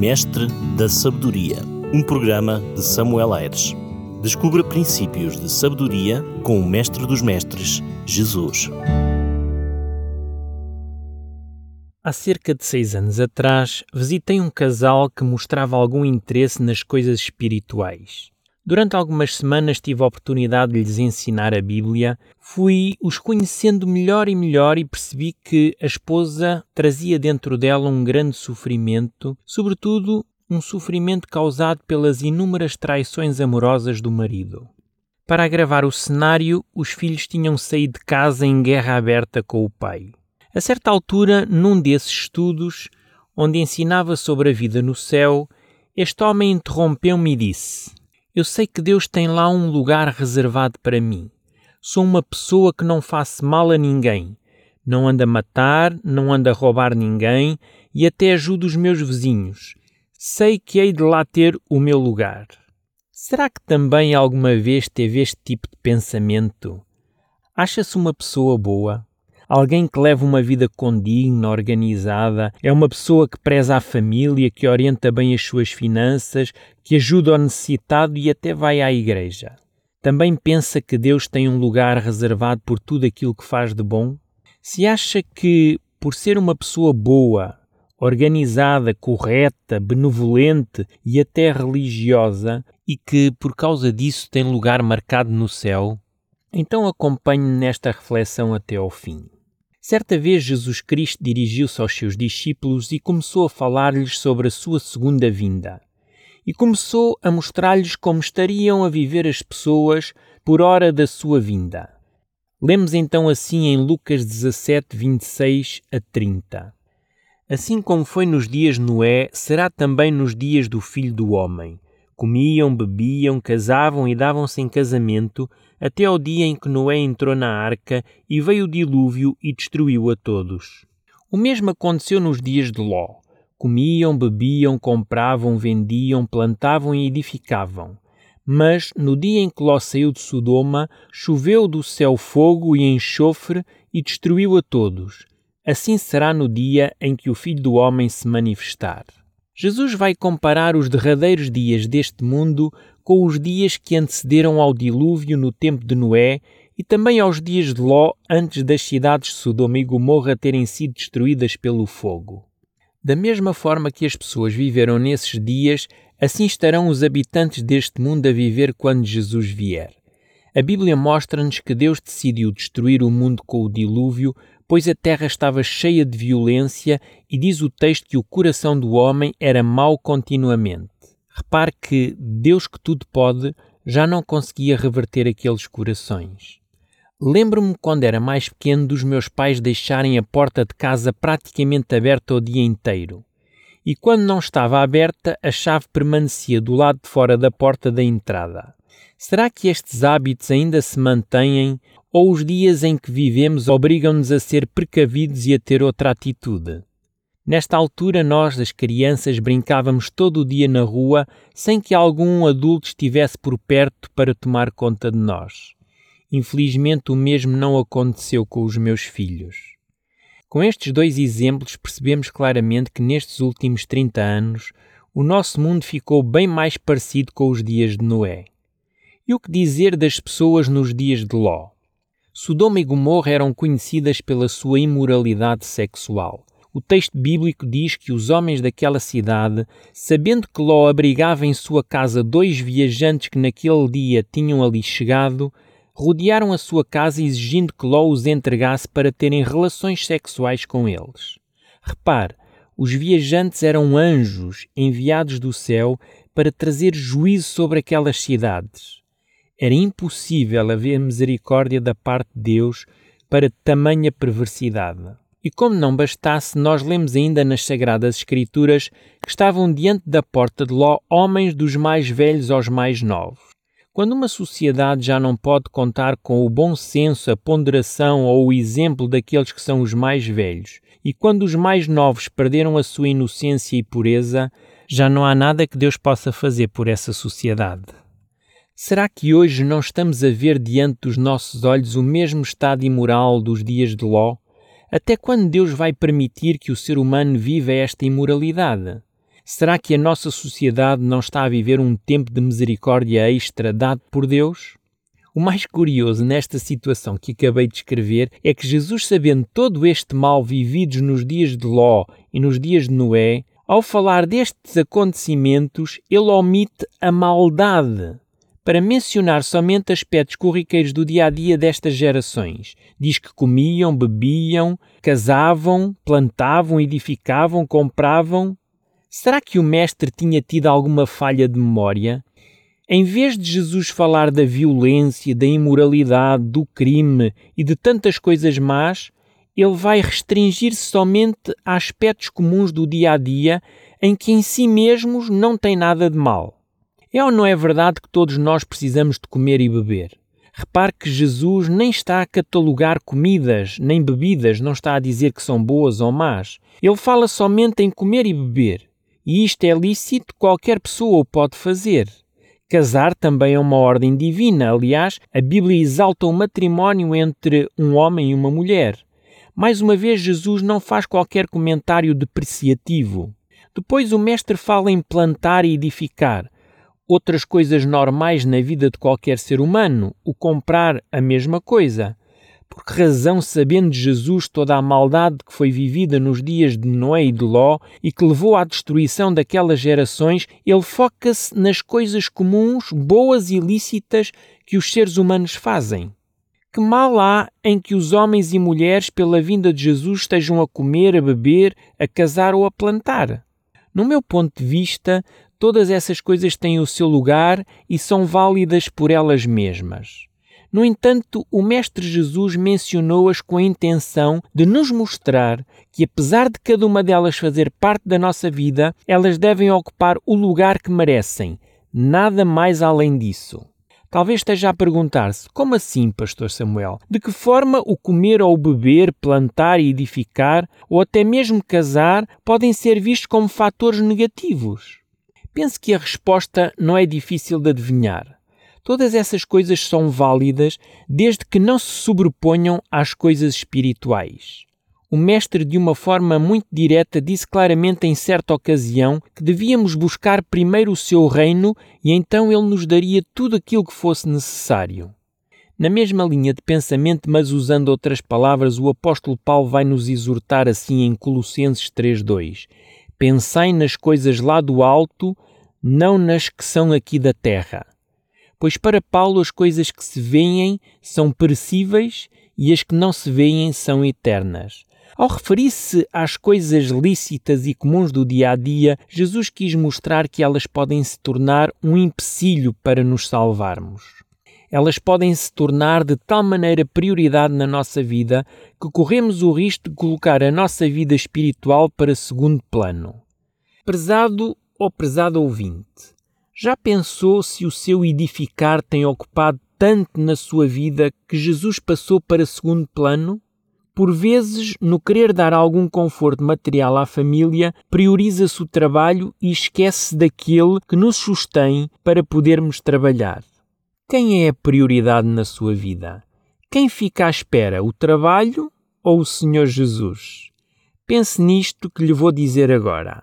Mestre da Sabedoria, um programa de Samuel Aires. Descubra princípios de sabedoria com o Mestre dos Mestres, Jesus. Há cerca de seis anos atrás, visitei um casal que mostrava algum interesse nas coisas espirituais. Durante algumas semanas tive a oportunidade de lhes ensinar a Bíblia, fui os conhecendo melhor e melhor e percebi que a esposa trazia dentro dela um grande sofrimento, sobretudo um sofrimento causado pelas inúmeras traições amorosas do marido. Para agravar o cenário, os filhos tinham saído de casa em guerra aberta com o pai. A certa altura, num desses estudos, onde ensinava sobre a vida no céu, este homem interrompeu-me e disse: eu sei que Deus tem lá um lugar reservado para mim. Sou uma pessoa que não faço mal a ninguém. Não anda a matar, não anda a roubar ninguém e até ajudo os meus vizinhos. Sei que hei de lá ter o meu lugar. Será que também alguma vez teve este tipo de pensamento? Acha-se uma pessoa boa? Alguém que leva uma vida condigna, organizada, é uma pessoa que preza a família, que orienta bem as suas finanças, que ajuda o necessitado e até vai à igreja. Também pensa que Deus tem um lugar reservado por tudo aquilo que faz de bom? Se acha que, por ser uma pessoa boa, organizada, correta, benevolente e até religiosa, e que por causa disso tem lugar marcado no céu, então acompanhe nesta reflexão até ao fim. Certa vez Jesus Cristo dirigiu-se aos seus discípulos e começou a falar-lhes sobre a sua segunda vinda. E começou a mostrar-lhes como estariam a viver as pessoas por hora da sua vinda. Lemos então assim em Lucas 17, 26 a 30. Assim como foi nos dias de Noé, será também nos dias do Filho do Homem. Comiam, bebiam, casavam e davam-se em casamento, até ao dia em que Noé entrou na arca e veio o dilúvio e destruiu a todos. O mesmo aconteceu nos dias de Ló. Comiam, bebiam, compravam, vendiam, plantavam e edificavam. Mas, no dia em que Ló saiu de Sodoma, choveu do céu fogo e enxofre e destruiu a todos. Assim será no dia em que o Filho do Homem se manifestar. Jesus vai comparar os derradeiros dias deste mundo com os dias que antecederam ao dilúvio no tempo de Noé e também aos dias de Ló antes das cidades de Sodoma e Gomorra terem sido destruídas pelo fogo. Da mesma forma que as pessoas viveram nesses dias, assim estarão os habitantes deste mundo a viver quando Jesus vier. A Bíblia mostra-nos que Deus decidiu destruir o mundo com o dilúvio, pois a terra estava cheia de violência e diz o texto que o coração do homem era mau continuamente. Repare que Deus que tudo pode já não conseguia reverter aqueles corações. Lembro-me quando era mais pequeno dos meus pais deixarem a porta de casa praticamente aberta o dia inteiro. E quando não estava aberta, a chave permanecia do lado de fora da porta da entrada. Será que estes hábitos ainda se mantêm ou os dias em que vivemos obrigam-nos a ser precavidos e a ter outra atitude? Nesta altura, nós, as crianças, brincávamos todo o dia na rua sem que algum adulto estivesse por perto para tomar conta de nós. Infelizmente, o mesmo não aconteceu com os meus filhos. Com estes dois exemplos, percebemos claramente que nestes últimos 30 anos o nosso mundo ficou bem mais parecido com os dias de Noé. E o que dizer das pessoas nos dias de Ló? Sodoma e Gomorra eram conhecidas pela sua imoralidade sexual o texto bíblico diz que os homens daquela cidade, sabendo que Ló abrigava em sua casa dois viajantes que naquele dia tinham ali chegado, rodearam a sua casa exigindo que Ló os entregasse para terem relações sexuais com eles. Repare, os viajantes eram anjos enviados do céu para trazer juízo sobre aquelas cidades. Era impossível haver misericórdia da parte de Deus para tamanha perversidade. E como não bastasse, nós lemos ainda nas Sagradas Escrituras que estavam diante da porta de Ló homens dos mais velhos aos mais novos. Quando uma sociedade já não pode contar com o bom senso, a ponderação ou o exemplo daqueles que são os mais velhos, e quando os mais novos perderam a sua inocência e pureza, já não há nada que Deus possa fazer por essa sociedade. Será que hoje não estamos a ver diante dos nossos olhos o mesmo estado imoral dos dias de Ló? Até quando Deus vai permitir que o ser humano viva esta imoralidade? Será que a nossa sociedade não está a viver um tempo de misericórdia extra dado por Deus? O mais curioso nesta situação que acabei de escrever é que Jesus, sabendo todo este mal vividos nos dias de Ló e nos dias de Noé, ao falar destes acontecimentos, ele omite a maldade para mencionar somente aspectos corriqueiros do dia a dia destas gerações. Diz que comiam, bebiam, casavam, plantavam, edificavam, compravam. Será que o Mestre tinha tido alguma falha de memória? Em vez de Jesus falar da violência, da imoralidade, do crime e de tantas coisas más, ele vai restringir-se somente a aspectos comuns do dia a dia em que em si mesmos não tem nada de mal. É ou não é verdade que todos nós precisamos de comer e beber? Repare que Jesus nem está a catalogar comidas nem bebidas, não está a dizer que são boas ou más. Ele fala somente em comer e beber. E isto é lícito, qualquer pessoa o pode fazer. Casar também é uma ordem divina. Aliás, a Bíblia exalta o matrimónio entre um homem e uma mulher. Mais uma vez, Jesus não faz qualquer comentário depreciativo. Depois, o Mestre fala em plantar e edificar. Outras coisas normais na vida de qualquer ser humano, o comprar a mesma coisa. Por que razão, sabendo Jesus toda a maldade que foi vivida nos dias de Noé e de Ló e que levou à destruição daquelas gerações, ele foca-se nas coisas comuns, boas e lícitas que os seres humanos fazem? Que mal há em que os homens e mulheres, pela vinda de Jesus, estejam a comer, a beber, a casar ou a plantar? No meu ponto de vista, todas essas coisas têm o seu lugar e são válidas por elas mesmas. No entanto, o Mestre Jesus mencionou-as com a intenção de nos mostrar que, apesar de cada uma delas fazer parte da nossa vida, elas devem ocupar o lugar que merecem, nada mais além disso. Talvez esteja a perguntar-se: como assim, Pastor Samuel? De que forma o comer ou o beber, plantar e edificar, ou até mesmo casar, podem ser vistos como fatores negativos? Penso que a resposta não é difícil de adivinhar. Todas essas coisas são válidas desde que não se sobreponham às coisas espirituais. O mestre, de uma forma muito direta, disse claramente em certa ocasião que devíamos buscar primeiro o seu reino e então ele nos daria tudo aquilo que fosse necessário. Na mesma linha de pensamento, mas usando outras palavras, o apóstolo Paulo vai nos exortar assim em Colossenses 3:2: Pensai nas coisas lá do alto, não nas que são aqui da terra pois para Paulo as coisas que se veem são perecíveis e as que não se veem são eternas. Ao referir-se às coisas lícitas e comuns do dia a dia, Jesus quis mostrar que elas podem se tornar um empecilho para nos salvarmos. Elas podem se tornar de tal maneira prioridade na nossa vida que corremos o risco de colocar a nossa vida espiritual para segundo plano. Prezado ou prezado ouvinte, já pensou se o seu edificar tem ocupado tanto na sua vida que Jesus passou para segundo plano? Por vezes, no querer dar algum conforto material à família, prioriza-se o trabalho e esquece daquele que nos sustém para podermos trabalhar. Quem é a prioridade na sua vida? Quem fica à espera, o trabalho ou o Senhor Jesus? Pense nisto que lhe vou dizer agora.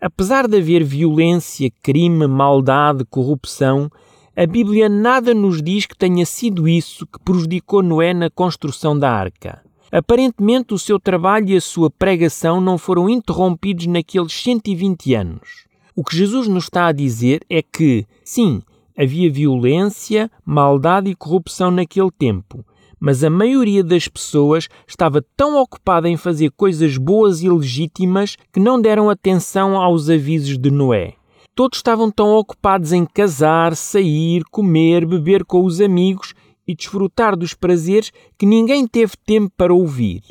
Apesar de haver violência, crime, maldade, corrupção, a Bíblia nada nos diz que tenha sido isso que prejudicou Noé na construção da arca. Aparentemente, o seu trabalho e a sua pregação não foram interrompidos naqueles 120 anos. O que Jesus nos está a dizer é que, sim, havia violência, maldade e corrupção naquele tempo, mas a maioria das pessoas estava tão ocupada em fazer coisas boas e legítimas que não deram atenção aos avisos de Noé. Todos estavam tão ocupados em casar, sair, comer, beber com os amigos e desfrutar dos prazeres que ninguém teve tempo para ouvir.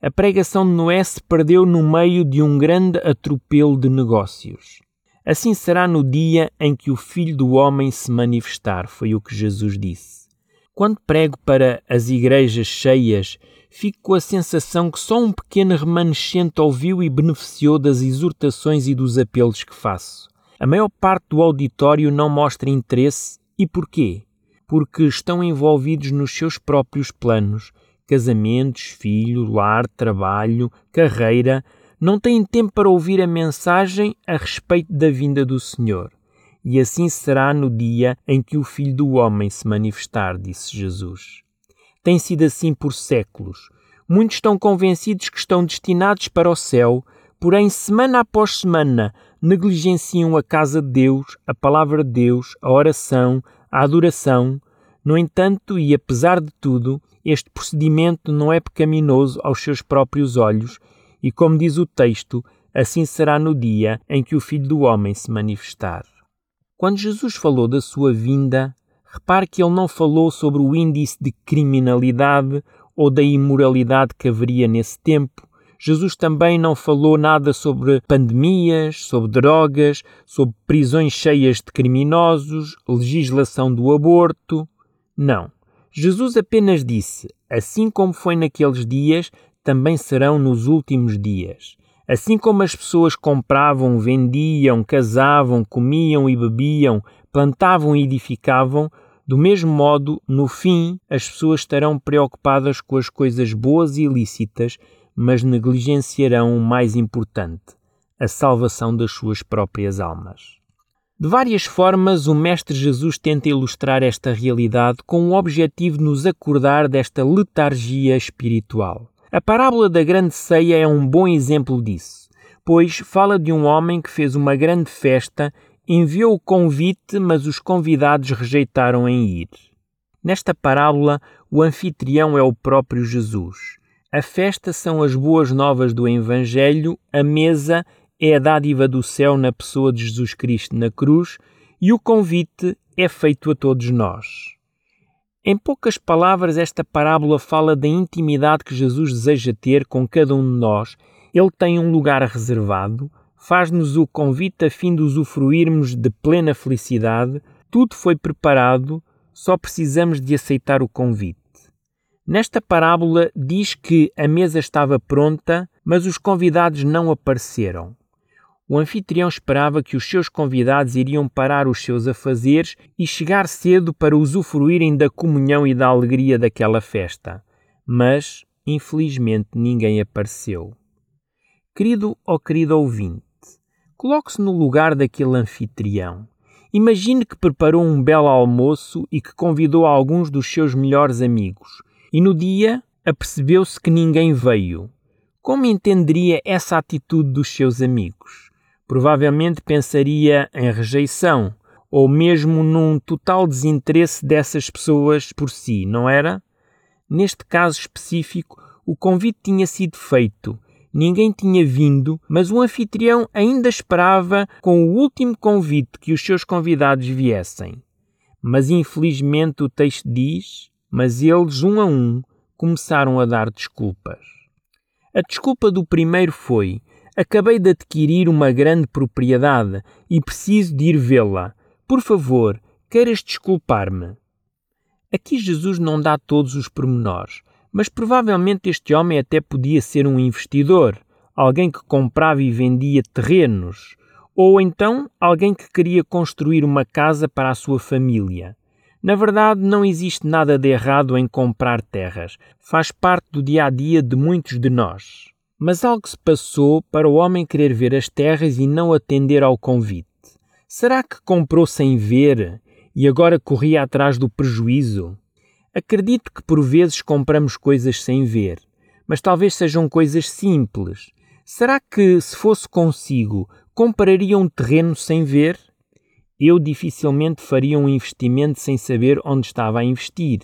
A pregação de Noé se perdeu no meio de um grande atropelo de negócios. Assim será no dia em que o Filho do Homem se manifestar, foi o que Jesus disse. Quando prego para as igrejas cheias, fico com a sensação que só um pequeno remanescente ouviu e beneficiou das exortações e dos apelos que faço. A maior parte do auditório não mostra interesse e porquê? Porque estão envolvidos nos seus próprios planos, casamentos, filho, lar, trabalho, carreira, não têm tempo para ouvir a mensagem a respeito da vinda do Senhor. E assim será no dia em que o Filho do Homem se manifestar, disse Jesus. Tem sido assim por séculos. Muitos estão convencidos que estão destinados para o céu, porém, semana após semana, negligenciam a casa de Deus, a palavra de Deus, a oração, a adoração. No entanto, e apesar de tudo, este procedimento não é pecaminoso aos seus próprios olhos, e como diz o texto, assim será no dia em que o Filho do Homem se manifestar. Quando Jesus falou da sua vinda, repare que ele não falou sobre o índice de criminalidade ou da imoralidade que haveria nesse tempo, Jesus também não falou nada sobre pandemias, sobre drogas, sobre prisões cheias de criminosos, legislação do aborto. Não. Jesus apenas disse: Assim como foi naqueles dias, também serão nos últimos dias. Assim como as pessoas compravam, vendiam, casavam, comiam e bebiam, plantavam e edificavam, do mesmo modo, no fim, as pessoas estarão preocupadas com as coisas boas e lícitas mas negligenciarão o mais importante, a salvação das suas próprias almas. De várias formas, o Mestre Jesus tenta ilustrar esta realidade com o objetivo de nos acordar desta letargia espiritual. A parábola da grande ceia é um bom exemplo disso, pois fala de um homem que fez uma grande festa, enviou o convite, mas os convidados rejeitaram em ir. Nesta parábola, o anfitrião é o próprio Jesus. A festa são as boas novas do Evangelho, a mesa é a dádiva do céu na pessoa de Jesus Cristo na cruz e o convite é feito a todos nós. Em poucas palavras, esta parábola fala da intimidade que Jesus deseja ter com cada um de nós. Ele tem um lugar reservado, faz-nos o convite a fim de usufruirmos de plena felicidade. Tudo foi preparado, só precisamos de aceitar o convite. Nesta parábola diz que a mesa estava pronta, mas os convidados não apareceram. O anfitrião esperava que os seus convidados iriam parar os seus afazeres e chegar cedo para usufruírem da comunhão e da alegria daquela festa. Mas, infelizmente, ninguém apareceu. Querido ou querido ouvinte, coloque-se no lugar daquele anfitrião. Imagine que preparou um belo almoço e que convidou alguns dos seus melhores amigos e no dia apercebeu-se que ninguém veio. Como entenderia essa atitude dos seus amigos? Provavelmente pensaria em rejeição ou mesmo num total desinteresse dessas pessoas por si, não era? Neste caso específico, o convite tinha sido feito, ninguém tinha vindo, mas o anfitrião ainda esperava com o último convite que os seus convidados viessem. Mas infelizmente o texto diz: mas eles, um a um, começaram a dar desculpas. A desculpa do primeiro foi: Acabei de adquirir uma grande propriedade e preciso de ir vê-la. Por favor, queiras desculpar-me. Aqui Jesus não dá todos os pormenores, mas provavelmente este homem até podia ser um investidor, alguém que comprava e vendia terrenos, ou então alguém que queria construir uma casa para a sua família. Na verdade, não existe nada de errado em comprar terras. Faz parte do dia a dia de muitos de nós. Mas algo se passou para o homem querer ver as terras e não atender ao convite. Será que comprou sem ver e agora corria atrás do prejuízo? Acredito que por vezes compramos coisas sem ver, mas talvez sejam coisas simples. Será que, se fosse consigo, compraria um terreno sem ver? eu dificilmente faria um investimento sem saber onde estava a investir.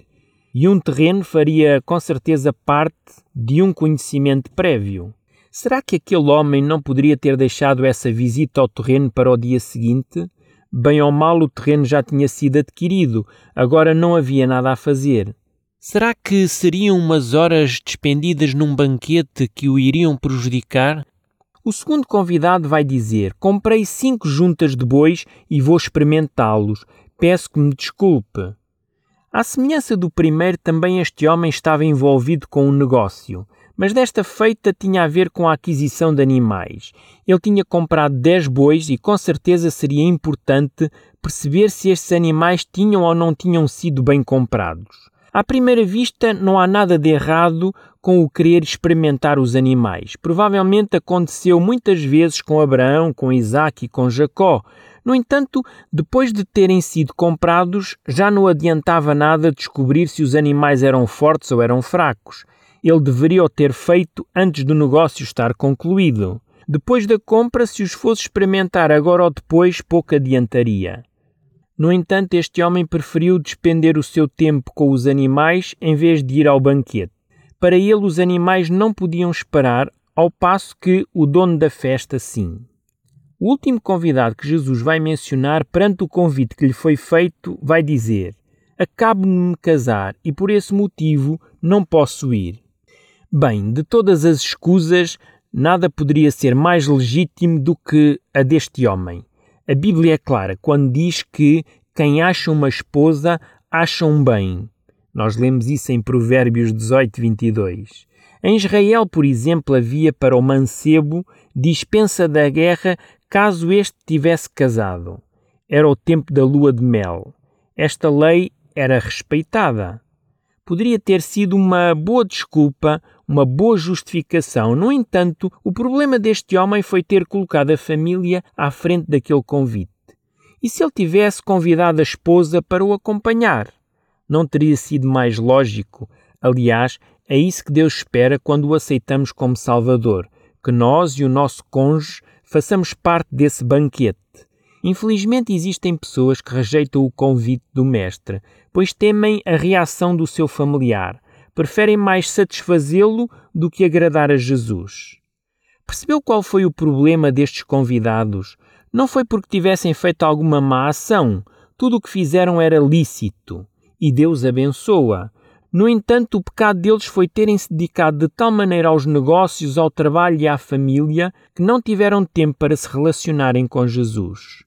E um terreno faria com certeza parte de um conhecimento prévio. Será que aquele homem não poderia ter deixado essa visita ao terreno para o dia seguinte? Bem ou mal, o terreno já tinha sido adquirido, agora não havia nada a fazer. Será que seriam umas horas despendidas num banquete que o iriam prejudicar? O segundo convidado vai dizer: Comprei cinco juntas de bois e vou experimentá-los. Peço que me desculpe. À semelhança do primeiro, também este homem estava envolvido com um negócio, mas desta feita tinha a ver com a aquisição de animais. Ele tinha comprado dez bois e com certeza seria importante perceber se estes animais tinham ou não tinham sido bem comprados. À primeira vista, não há nada de errado com o querer experimentar os animais. Provavelmente aconteceu muitas vezes com Abraão, com Isaac e com Jacó. No entanto, depois de terem sido comprados, já não adiantava nada descobrir se os animais eram fortes ou eram fracos. Ele deveria o ter feito antes do negócio estar concluído. Depois da compra, se os fosse experimentar agora ou depois, pouco adiantaria. No entanto, este homem preferiu despender o seu tempo com os animais em vez de ir ao banquete. Para ele, os animais não podiam esperar, ao passo que o dono da festa sim. O último convidado que Jesus vai mencionar perante o convite que lhe foi feito vai dizer: Acabo de me casar e por esse motivo não posso ir. Bem, de todas as escusas, nada poderia ser mais legítimo do que a deste homem. A Bíblia é clara quando diz que quem acha uma esposa acha um bem. Nós lemos isso em Provérbios 18, 22. Em Israel, por exemplo, havia para o mancebo dispensa da guerra caso este tivesse casado. Era o tempo da lua de mel. Esta lei era respeitada. Poderia ter sido uma boa desculpa, uma boa justificação. No entanto, o problema deste homem foi ter colocado a família à frente daquele convite. E se ele tivesse convidado a esposa para o acompanhar? Não teria sido mais lógico? Aliás, é isso que Deus espera quando o aceitamos como Salvador, que nós e o nosso cônjuge façamos parte desse banquete. Infelizmente existem pessoas que rejeitam o convite do mestre, pois temem a reação do seu familiar, preferem mais satisfazê-lo do que agradar a Jesus. Percebeu qual foi o problema destes convidados? Não foi porque tivessem feito alguma má ação. Tudo o que fizeram era lícito. E Deus abençoa. No entanto, o pecado deles foi terem se dedicado de tal maneira aos negócios, ao trabalho e à família que não tiveram tempo para se relacionarem com Jesus.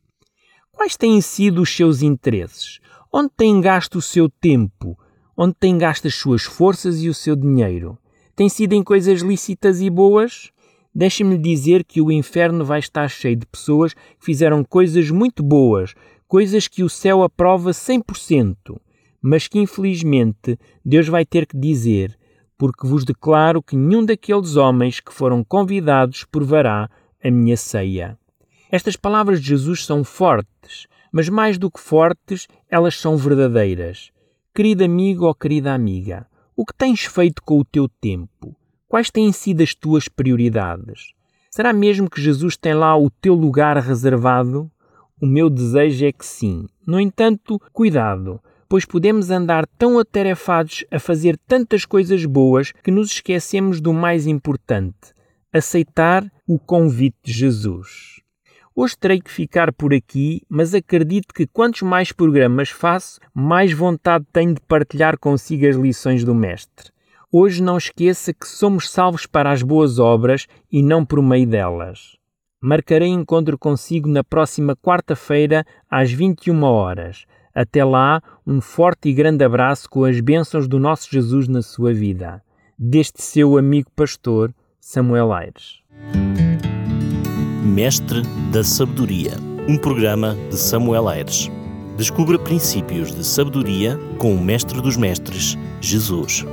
Quais têm sido os seus interesses? Onde têm gasto o seu tempo? onde tem gasto as suas forças e o seu dinheiro. Tem sido em coisas lícitas e boas? Deixe-me dizer que o inferno vai estar cheio de pessoas que fizeram coisas muito boas, coisas que o céu aprova 100%, mas que infelizmente Deus vai ter que dizer, porque vos declaro que nenhum daqueles homens que foram convidados provará a minha ceia. Estas palavras de Jesus são fortes, mas mais do que fortes, elas são verdadeiras. Querido amigo ou querida amiga, o que tens feito com o teu tempo? Quais têm sido as tuas prioridades? Será mesmo que Jesus tem lá o teu lugar reservado? O meu desejo é que sim. No entanto, cuidado, pois podemos andar tão atarefados a fazer tantas coisas boas que nos esquecemos do mais importante: aceitar o convite de Jesus. Hoje terei que ficar por aqui, mas acredito que quantos mais programas faço, mais vontade tenho de partilhar consigo as lições do Mestre. Hoje não esqueça que somos salvos para as boas obras e não por meio delas. Marcarei encontro consigo na próxima quarta-feira às 21 horas. Até lá, um forte e grande abraço com as bênçãos do nosso Jesus na sua vida. Deste seu amigo pastor, Samuel Aires. Mestre da Sabedoria, um programa de Samuel Aires. Descubra princípios de sabedoria com o Mestre dos Mestres, Jesus.